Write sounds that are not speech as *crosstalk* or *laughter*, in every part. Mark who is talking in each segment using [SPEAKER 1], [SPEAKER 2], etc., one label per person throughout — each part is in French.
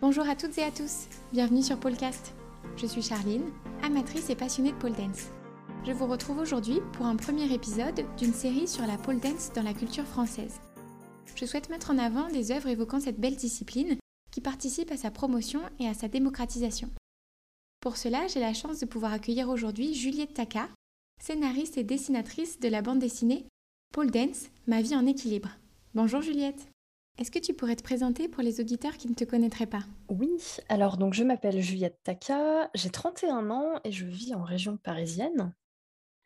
[SPEAKER 1] Bonjour à toutes et à tous, bienvenue sur Polecast. Je suis Charline, amatrice et passionnée de pole dance. Je vous retrouve aujourd'hui pour un premier épisode d'une série sur la pole dance dans la culture française. Je souhaite mettre en avant des œuvres évoquant cette belle discipline qui participe à sa promotion et à sa démocratisation. Pour cela, j'ai la chance de pouvoir accueillir aujourd'hui Juliette Taka, scénariste et dessinatrice de la bande dessinée Pole Dance, ma vie en équilibre. Bonjour Juliette. Est-ce que tu pourrais te présenter pour les auditeurs qui ne te connaîtraient pas?
[SPEAKER 2] Oui, alors donc je m'appelle Juliette Taka, j'ai 31 ans et je vis en région parisienne.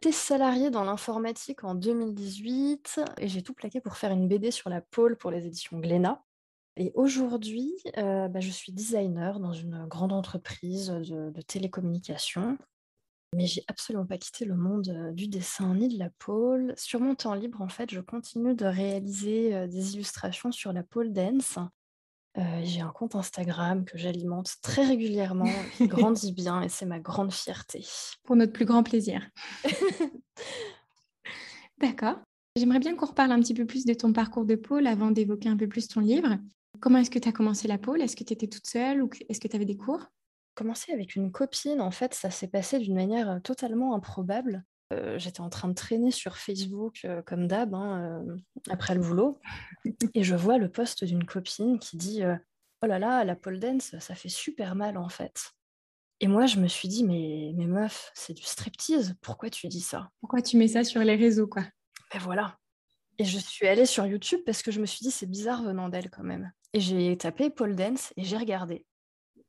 [SPEAKER 2] J'étais salariée dans l'informatique en 2018 et j'ai tout plaqué pour faire une BD sur la pôle pour les éditions Glénat. Et aujourd'hui, euh, bah, je suis designer dans une grande entreprise de, de télécommunications mais j'ai absolument pas quitté le monde du dessin ni de la pole. Sur mon temps libre, en fait, je continue de réaliser des illustrations sur la pole dance. j'ai un compte Instagram que j'alimente très régulièrement, qui *laughs* grandit bien et c'est ma grande fierté.
[SPEAKER 1] Pour notre plus grand plaisir. *laughs* D'accord. J'aimerais bien qu'on reparle un petit peu plus de ton parcours de pôle avant d'évoquer un peu plus ton livre. Comment est-ce que tu as commencé la pôle? Est-ce que tu étais toute seule ou est-ce que tu avais des cours?
[SPEAKER 2] Commencé avec une copine, en fait, ça s'est passé d'une manière totalement improbable. j'étais en train de traîner sur Facebook comme d'hab, hein, après le boulot, *laughs* et je vois le post d'une copine qui dit Oh là là, la pole dance, ça fait super mal en fait. Et moi, je me suis dit Mais, mais meuf, c'est du striptease, pourquoi tu dis ça?
[SPEAKER 1] Pourquoi tu mets ça sur les réseaux, quoi?
[SPEAKER 2] Ben voilà. Et je suis allée sur YouTube parce que je me suis dit C'est bizarre venant d'elle quand même. Et j'ai tapé pole dance et j'ai regardé.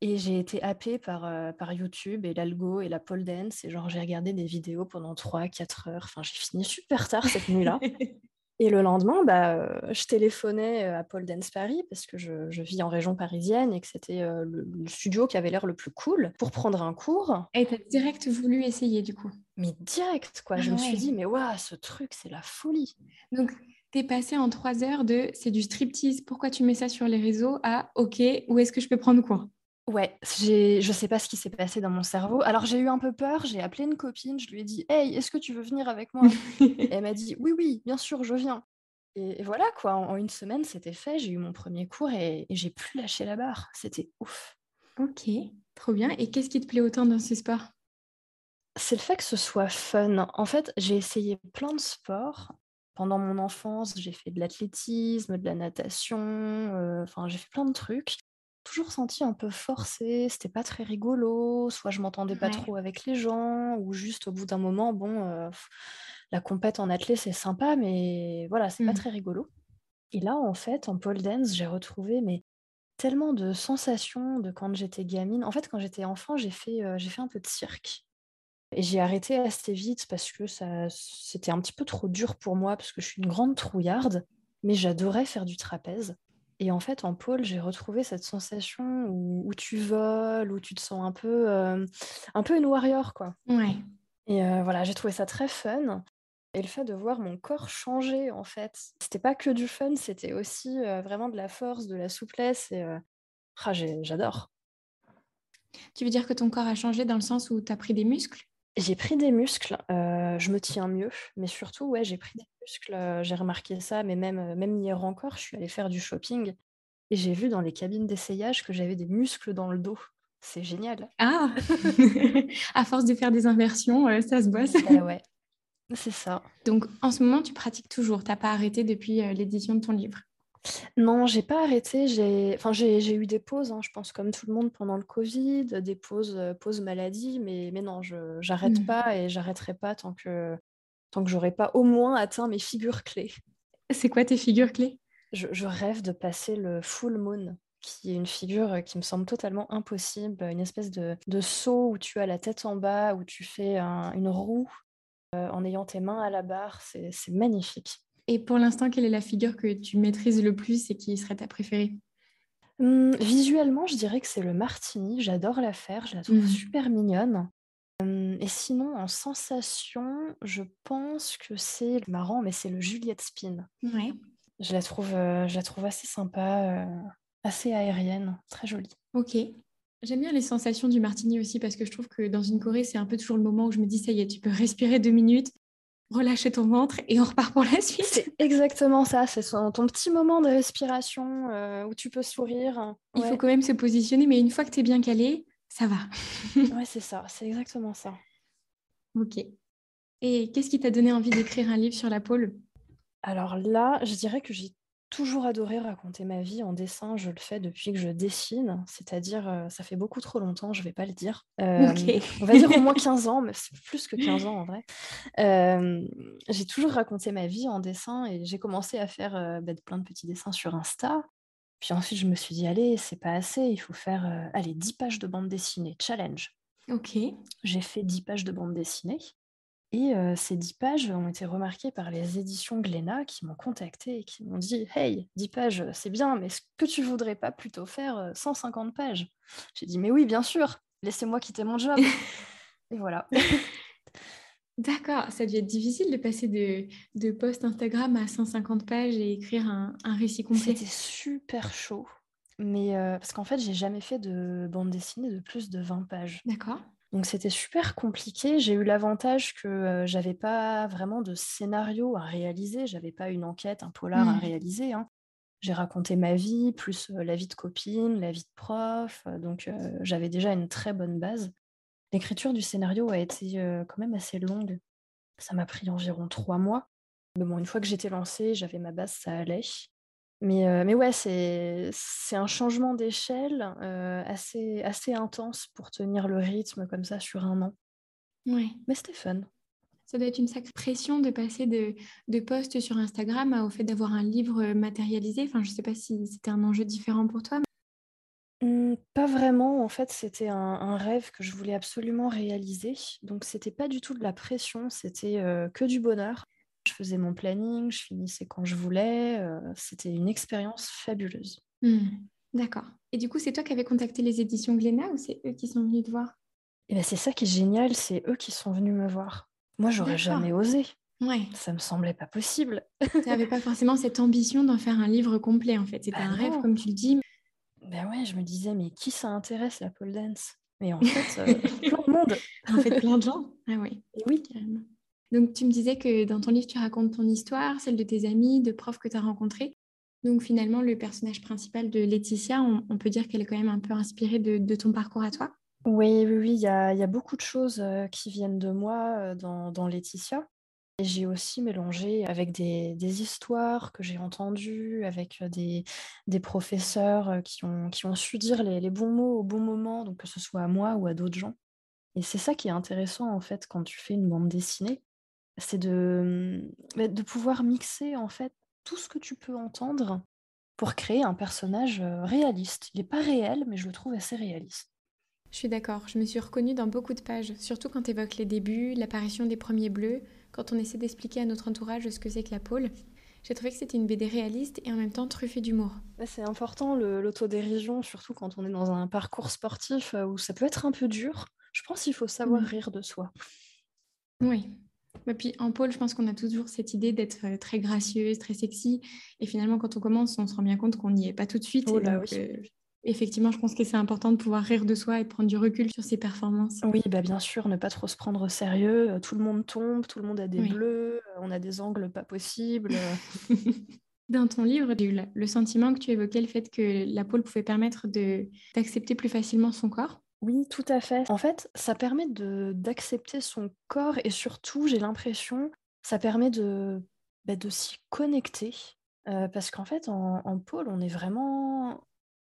[SPEAKER 2] Et j'ai été happée par, euh, par YouTube et l'algo et la pole dance. Et genre, j'ai regardé des vidéos pendant 3-4 heures. Enfin, j'ai fini super tard cette nuit-là. *laughs* Et le lendemain, bah, euh, je téléphonais euh, à Pole Dance Paris parce que je, je vis en région parisienne et que c'était le, studio qui avait l'air le plus cool pour prendre un cours.
[SPEAKER 1] Et tu as direct voulu essayer du coup?
[SPEAKER 2] Mais direct, quoi. je me suis dit, mais waouh, ce truc, c'est la folie.
[SPEAKER 1] Donc, tu es passé en 3 heures de c'est du striptease, pourquoi tu mets ça sur les réseaux? À ok, où est-ce que je peux prendre cours?
[SPEAKER 2] Ouais, j'ai je sais pas ce qui s'est passé dans mon cerveau. Alors j'ai eu un peu peur, j'ai appelé une copine, je lui ai dit: «Hey, est-ce que tu veux venir avec moi?» *laughs* et elle m'a dit: «Oui, oui, bien sûr, je viens» et voilà quoi, en une semaine, c'était fait. J'ai eu mon premier cours et et j'ai plus lâché la barre. C'était ouf.
[SPEAKER 1] OK, trop bien et qu'est-ce qui te plaît autant dans ce sport?
[SPEAKER 2] C'est le fait que ce soit fun. En fait, j'ai essayé plein de sports. Pendant mon enfance, j'ai fait de l'athlétisme, de la natation, euh, enfin j'ai fait plein de trucs toujours senti un peu forcé, c'était pas très rigolo, soit je m'entendais pas trop avec les gens, ou juste au bout d'un moment, bon, euh, la compète en athlète c'est sympa, mais voilà, c'est pas mmh. très rigolo. Et là, en fait, en pole dance, j'ai retrouvé mais tellement de sensations de quand j'étais gamine. En fait, quand j'étais enfant, j'ai fait, euh, j'ai fait un peu de cirque. Et j'ai arrêté assez vite parce que ça, c'était un petit peu trop dur pour moi, parce que je suis une grande trouillarde, mais j'adorais faire du trapèze. Et en fait, en pôle, j'ai retrouvé cette sensation où, tu voles, où tu te sens un peu, euh, un peu une warrior, quoi.
[SPEAKER 1] Ouais.
[SPEAKER 2] Et euh, voilà, j'ai trouvé ça très fun. Et le fait de voir mon corps changer, en fait, c'était pas que du fun, c'était aussi euh, vraiment de la force, de la souplesse. Et ah, j'adore.
[SPEAKER 1] Tu veux dire que ton corps a changé dans le sens où tu as pris des muscles?
[SPEAKER 2] J'ai pris des muscles, je me tiens mieux, mais surtout, ouais, j'ai pris des muscles, j'ai remarqué ça, mais même, même hier encore, je suis allée faire du shopping et j'ai vu dans les cabines d'essayage que j'avais des muscles dans le dos. C'est génial.
[SPEAKER 1] Ah *laughs* *laughs* À force de faire des inversions, ça se bosse.
[SPEAKER 2] Eh ouais, c'est ça.
[SPEAKER 1] Donc, en ce moment, tu pratiques toujours, tu n'as pas arrêté depuis l'édition de ton livre?
[SPEAKER 2] Non, j'ai pas arrêté. J'ai, enfin, j'ai, eu des pauses, hein, je pense, comme tout le monde pendant le Covid, des pauses, euh, pauses maladie, mais, mais non, je j'arrête mmh. pas et j'arrêterai pas tant que tant que j'aurai pas au moins atteint mes figures clés.
[SPEAKER 1] C'est quoi tes figures clés?
[SPEAKER 2] Je, rêve de passer le full moon, qui est une figure qui me semble totalement impossible, une espèce de, de saut où tu as la tête en bas, où tu fais une roue euh, en ayant tes mains à la barre. C'est, c'est magnifique.
[SPEAKER 1] Et pour l'instant, quelle est la figure que tu maîtrises le plus et qui serait ta préférée?
[SPEAKER 2] Hum, Visuellement, je dirais que c'est le martini. J'adore la faire, je la trouve mmh. super mignonne. Hum, et sinon, en sensation, je pense que c'est marrant, mais c'est le Juliette Spin.
[SPEAKER 1] Ouais.
[SPEAKER 2] Je la trouve, euh, je la trouve assez sympa, euh, assez aérienne, très jolie.
[SPEAKER 1] Ok. J'aime bien les sensations du martini aussi parce que je trouve que dans une Corée, c'est un peu toujours le moment où je me dis ça y est, tu peux *laughs* respirer deux minutes relâcher ton ventre et on repart pour la suite.
[SPEAKER 2] C'est exactement ça, c'est ton petit moment de respiration où tu peux sourire.
[SPEAKER 1] Il faut quand même se positionner, mais une fois que tu es bien calé, ça va. *laughs*
[SPEAKER 2] ouais, c'est ça, c'est exactement ça.
[SPEAKER 1] Ok. Et qu'est-ce qui t'a donné envie d'écrire un livre sur la pôle
[SPEAKER 2] Alors là, je dirais que j'ai toujours adoré raconter ma vie en dessin. Je le fais depuis que je dessine, c'est-à-dire, euh, ça fait beaucoup trop longtemps, je ne vais pas le dire. Euh, on va dire au moins *laughs* 15 ans, mais c'est plus que 15 ans en vrai. Euh, j'ai toujours raconté ma vie en dessin et j'ai commencé à faire bah, plein de petits dessins sur Insta. Puis ensuite, je me suis dit, allez, c'est pas assez, il faut faire allez, 10 pages de bande dessinée, challenge.
[SPEAKER 1] Ok.
[SPEAKER 2] J'ai fait 10 pages de bande dessinée. Et ces dix pages ont été remarquées par les éditions Glénat qui m'ont contacté et qui m'ont dit Hey, 10 pages, c'est bien, mais est-ce que tu voudrais pas plutôt faire 150 pages? J'ai dit Mais oui, bien sûr, laissez-moi quitter mon job. *laughs* et voilà. *laughs*
[SPEAKER 1] D'accord, ça devait être difficile de passer de, de post Instagram à 150 pages et écrire un, un récit complet.
[SPEAKER 2] C'était super chaud. Mais parce qu'en fait, j'ai jamais fait de bande dessinée de plus de 20 pages.
[SPEAKER 1] D'accord.
[SPEAKER 2] Donc c'était super compliqué. J'ai eu l'avantage que j'avais pas vraiment de scénario à réaliser, j'avais pas une enquête, un polar à mmh. réaliser. Hein. J'ai raconté ma vie, plus la vie de copine, la vie de prof. donc j'avais déjà une très bonne base. L'écriture du scénario a été quand même assez longue. Ça m'a pris environ trois mois. Mais bon, une fois que j'étais lancée, j'avais ma base, ça allait. Mais, mais ouais, c'est un changement d'échelle assez, assez intense pour tenir le rythme comme ça sur un an.
[SPEAKER 1] Ouais.
[SPEAKER 2] Mais c'était fun.
[SPEAKER 1] Ça doit être une sacrée pression de passer de, de posts sur Instagram au fait d'avoir un livre matérialisé. Enfin, je ne sais pas si c'était un enjeu différent pour toi.
[SPEAKER 2] Mmh, pas vraiment. En fait, c'était un, un, rêve que je voulais absolument réaliser. Donc, c'était pas du tout de la pression, c'était que du bonheur. Je faisais mon planning, je finissais quand je voulais. Euh, c'était une expérience fabuleuse.
[SPEAKER 1] Hmm, d'accord. Et du coup, c'est toi qui avais contacté les éditions Glénat ou c'est eux qui sont venus te voir?
[SPEAKER 2] Eh ben, c'est ça qui est génial, c'est eux qui sont venus me voir. Moi, j'aurais jamais osé.
[SPEAKER 1] Ouais.
[SPEAKER 2] Ça me semblait pas possible.
[SPEAKER 1] tu n'avais pas forcément cette ambition d'en faire un livre complet, en fait. C'était bah un rêve, comme tu le dis.
[SPEAKER 2] Ben ouais, je me disais, mais qui ça intéresse la pole dance? Mais en fait, euh, *laughs* plein de monde.
[SPEAKER 1] En fait, plein de gens. Ah oui.
[SPEAKER 2] oui, carrément.
[SPEAKER 1] Donc, tu me disais que dans ton livre, tu racontes ton histoire, celle de tes amis, de profs que tu as rencontrés. Donc, finalement, le personnage principal de Laetitia, on, peut dire qu'elle est quand même un peu inspirée de, ton parcours à toi
[SPEAKER 2] Oui, oui, oui. Il y a, beaucoup de choses euh, qui viennent de moi euh, dans, Laetitia. Et j'ai aussi mélangé avec des, histoires que j'ai entendues, avec euh, des, professeurs qui ont, su dire les, les, bons mots au bon moment, donc que ce soit à moi ou à d'autres gens. Et c'est ça qui est intéressant en fait quand tu fais une bande dessinée, c'est de, mmh, bah, de pouvoir mixer en fait tout ce que tu peux entendre pour créer un personnage réaliste. Il n'est pas réel, mais je le trouve assez réaliste.
[SPEAKER 1] Je suis d'accord, je me suis reconnue dans beaucoup de pages, surtout quand tu évoques les débuts, l'apparition des premiers bleus, quand on essaie d'expliquer à notre entourage ce que c'est que la pôle. J'ai trouvé que c'était une BD réaliste et en même temps truffée d'humour.
[SPEAKER 2] Bah, c'est important l'autodérision, surtout quand on est dans un parcours sportif où ça peut être un peu dur. Je pense qu'il faut savoir mmh. rire de soi.
[SPEAKER 1] Oui, et puis en pôle, je pense qu'on a toujours cette idée d'être euh, très gracieuse, très sexy. Et finalement, quand on commence, on se rend bien compte qu'on n'y est pas tout de suite.
[SPEAKER 2] Oh euh,
[SPEAKER 1] effectivement, je pense que c'est important de pouvoir rire de soi et de prendre du recul sur ses performances.
[SPEAKER 2] Oui, bah bien sûr, ne pas trop se prendre au sérieux. Euh, tout le monde tombe, tout le monde a des bleus, on a des angles pas possibles. *laughs*
[SPEAKER 1] Dans ton livre, j'ai eu le sentiment que tu évoquais le fait que la pôle pouvait permettre d'accepter plus facilement son corps.
[SPEAKER 2] Oui, tout à fait. En fait, ça permet de d'accepter son corps et surtout, j'ai l'impression, ça permet de, bah, de s'y connecter. Euh, parce qu'en fait, en, pôle, on est vraiment.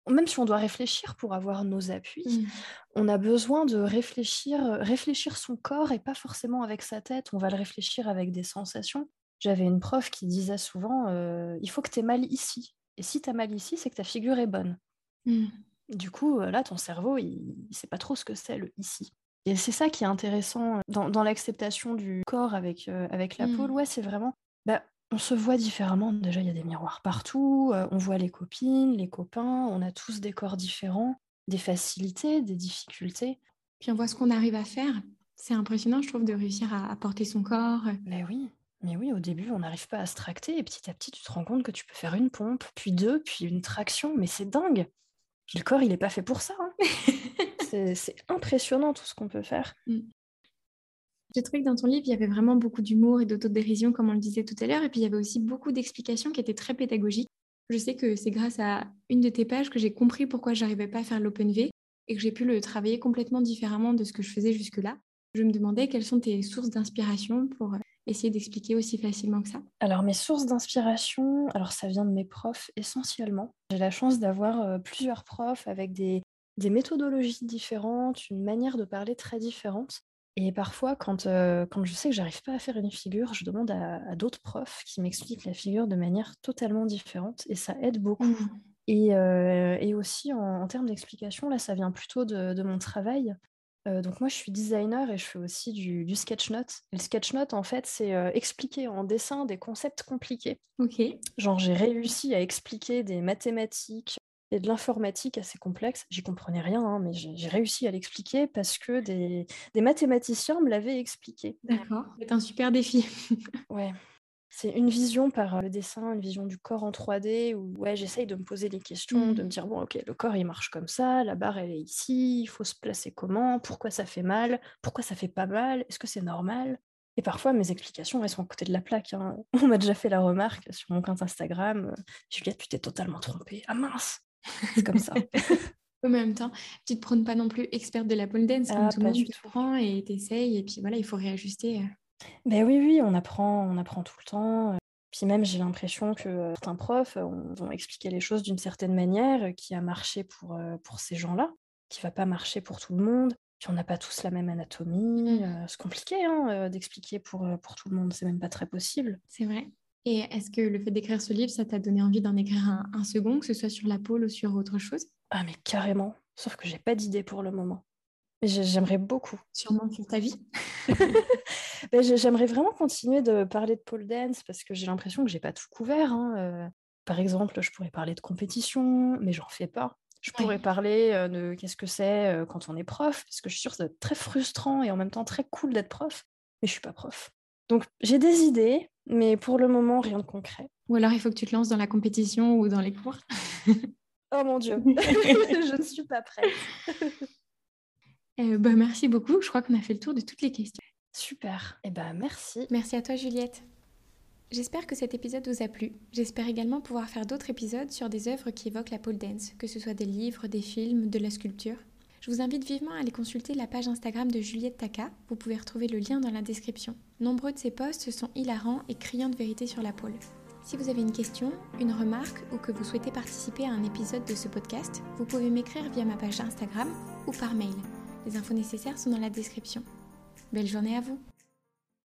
[SPEAKER 2] Même si on doit réfléchir pour avoir nos appuis, mmh. on a besoin de réfléchir, réfléchir son corps et pas forcément avec sa tête. On va le réfléchir avec des sensations. J'avais une prof qui disait souvent euh, il faut que tu aies mal ici. Et si tu as mal ici, c'est que ta figure est bonne. Mmh. Du coup, là, ton cerveau, il ne sait pas trop ce que c'est le ici. Et c'est ça qui est intéressant dans, l'acceptation du corps avec, avec la peau. Mmh. Ouais, c'est vraiment. Bah, on se voit différemment. Déjà, il y a des miroirs partout. on voit les copines, les copains. On a tous des corps différents, des facilités, des difficultés.
[SPEAKER 1] Puis on voit ce qu'on arrive à faire. C'est impressionnant, je trouve, de réussir à, porter son corps.
[SPEAKER 2] Mais oui. Mais oui, au début, on n'arrive pas à se tracter et petit à petit, tu te rends compte que tu peux faire une pompe, puis deux, puis une traction. Mais c'est dingue le corps, il n'est pas fait pour ça. Hein. *laughs* c'est impressionnant tout ce qu'on peut faire. Mm.
[SPEAKER 1] J'ai trouvé que dans ton livre, il y avait vraiment beaucoup d'humour et d'autodérision, comme on le disait tout à l'heure, et puis il y avait aussi beaucoup d'explications qui étaient très pédagogiques. Je sais que c'est grâce à une de tes pages que j'ai compris pourquoi j'arrivais pas à faire l'OpenV et que j'ai pu le travailler complètement différemment de ce que je faisais jusque-là. Je me demandais quelles sont tes sources d'inspiration pour euh, essayer d'expliquer aussi facilement que ça.
[SPEAKER 2] Alors mes sources d'inspiration, alors ça vient de mes profs essentiellement. J'ai la chance d'avoir euh, plusieurs profs avec des, des méthodologies différentes, une manière de parler très différente. Et parfois, quand, euh, quand je sais que j'arrive pas à faire une figure, je demande à, d'autres profs qui m'expliquent la figure de manière totalement différente et ça aide beaucoup. Mmh. Et, euh, et, aussi en, termes d'explication, là, ça vient plutôt de, de mon travail. Euh, donc moi, je suis designer et je fais aussi du, du sketch note. le sketch note, en fait, c'est expliquer en dessin des concepts compliqués.
[SPEAKER 1] Ok.
[SPEAKER 2] Genre, j'ai réussi à expliquer des mathématiques et de l'informatique assez complexe. J'y comprenais rien, hein, mais j'ai réussi à l'expliquer parce que des, mathématiciens me l'avaient expliqué.
[SPEAKER 1] D'accord, c'est un super défi.
[SPEAKER 2] ouais. C'est une vision par le dessin, une vision du corps en 3D où ouais, j'essaye de me poser des questions, de me mmh. dire bon, ok, le corps il marche comme ça, la barre elle est ici, il faut se placer comment, pourquoi ça fait mal, pourquoi ça fait pas mal, est-ce que c'est normal? Et parfois, mes explications, elles sont à côté de la plaque. Hein. *laughs* On m'a déjà fait la remarque sur mon compte Instagram. Juliette, tu t'es totalement trompée. Ah mince c'est comme ça. *laughs*
[SPEAKER 1] En même temps, tu te prônes pas non plus experte de la pole dance, comme ah, tout le monde, tu prends et t'essayes, et puis voilà, il faut réajuster.
[SPEAKER 2] Ben oui, oui, on apprend, on apprend tout le temps. Puis même, j'ai l'impression que certains profs vont expliquer les choses d'une certaine manière qui a marché pour, pour ces gens-là, qui va pas marcher pour tout le monde. Puis on n'a pas tous la même anatomie. Mmh. c'est compliqué hein, d'expliquer pour, pour tout le monde, c'est même pas très possible.
[SPEAKER 1] C'est vrai. Et est-ce que le fait d'écrire ce livre, ça t'a donné envie d'en écrire un, second, que ce soit sur la pôle ou sur autre chose?
[SPEAKER 2] Ah mais carrément, sauf que j'ai pas d'idée pour le moment. J'aimerais beaucoup.
[SPEAKER 1] Sûrement sur ta vie. *laughs*
[SPEAKER 2] Ben, j'aimerais vraiment continuer de parler de pole dance parce que j'ai l'impression que j'ai pas tout couvert. Hein, euh. Par exemple, je pourrais parler de compétition, mais j'en fais pas. Je pourrais parler euh, de qu'est-ce que c'est euh, quand on est prof, parce que je suis sûre que c'est très frustrant et en même temps très cool d'être prof, mais je suis pas prof. Donc j'ai des idées, mais pour le moment, rien de concret.
[SPEAKER 1] Ou alors il faut que tu te lances dans la compétition ou dans les cours.
[SPEAKER 2] oh mon Dieu, *laughs* *laughs* je ne suis pas prête.
[SPEAKER 1] Euh, bah, merci beaucoup. Je crois qu'on a fait le tour de toutes les questions.
[SPEAKER 2] Super. Et eh ben merci.
[SPEAKER 1] Merci à toi Juliette. J'espère que cet épisode vous a plu. J'espère également pouvoir faire d'autres épisodes sur des œuvres qui évoquent la pole dance, que ce soit des livres, des films, de la sculpture. Je vous invite vivement à aller consulter la page Instagram de Juliette Taka. Vous pouvez retrouver le lien dans la description. Nombreux de ces posts sont hilarants et criants de vérité sur la pôle. Si vous avez une question, une remarque ou que vous souhaitez participer à un épisode de ce podcast, vous pouvez m'écrire via ma page Instagram ou par mail. Les infos nécessaires sont dans la description. Belle journée à vous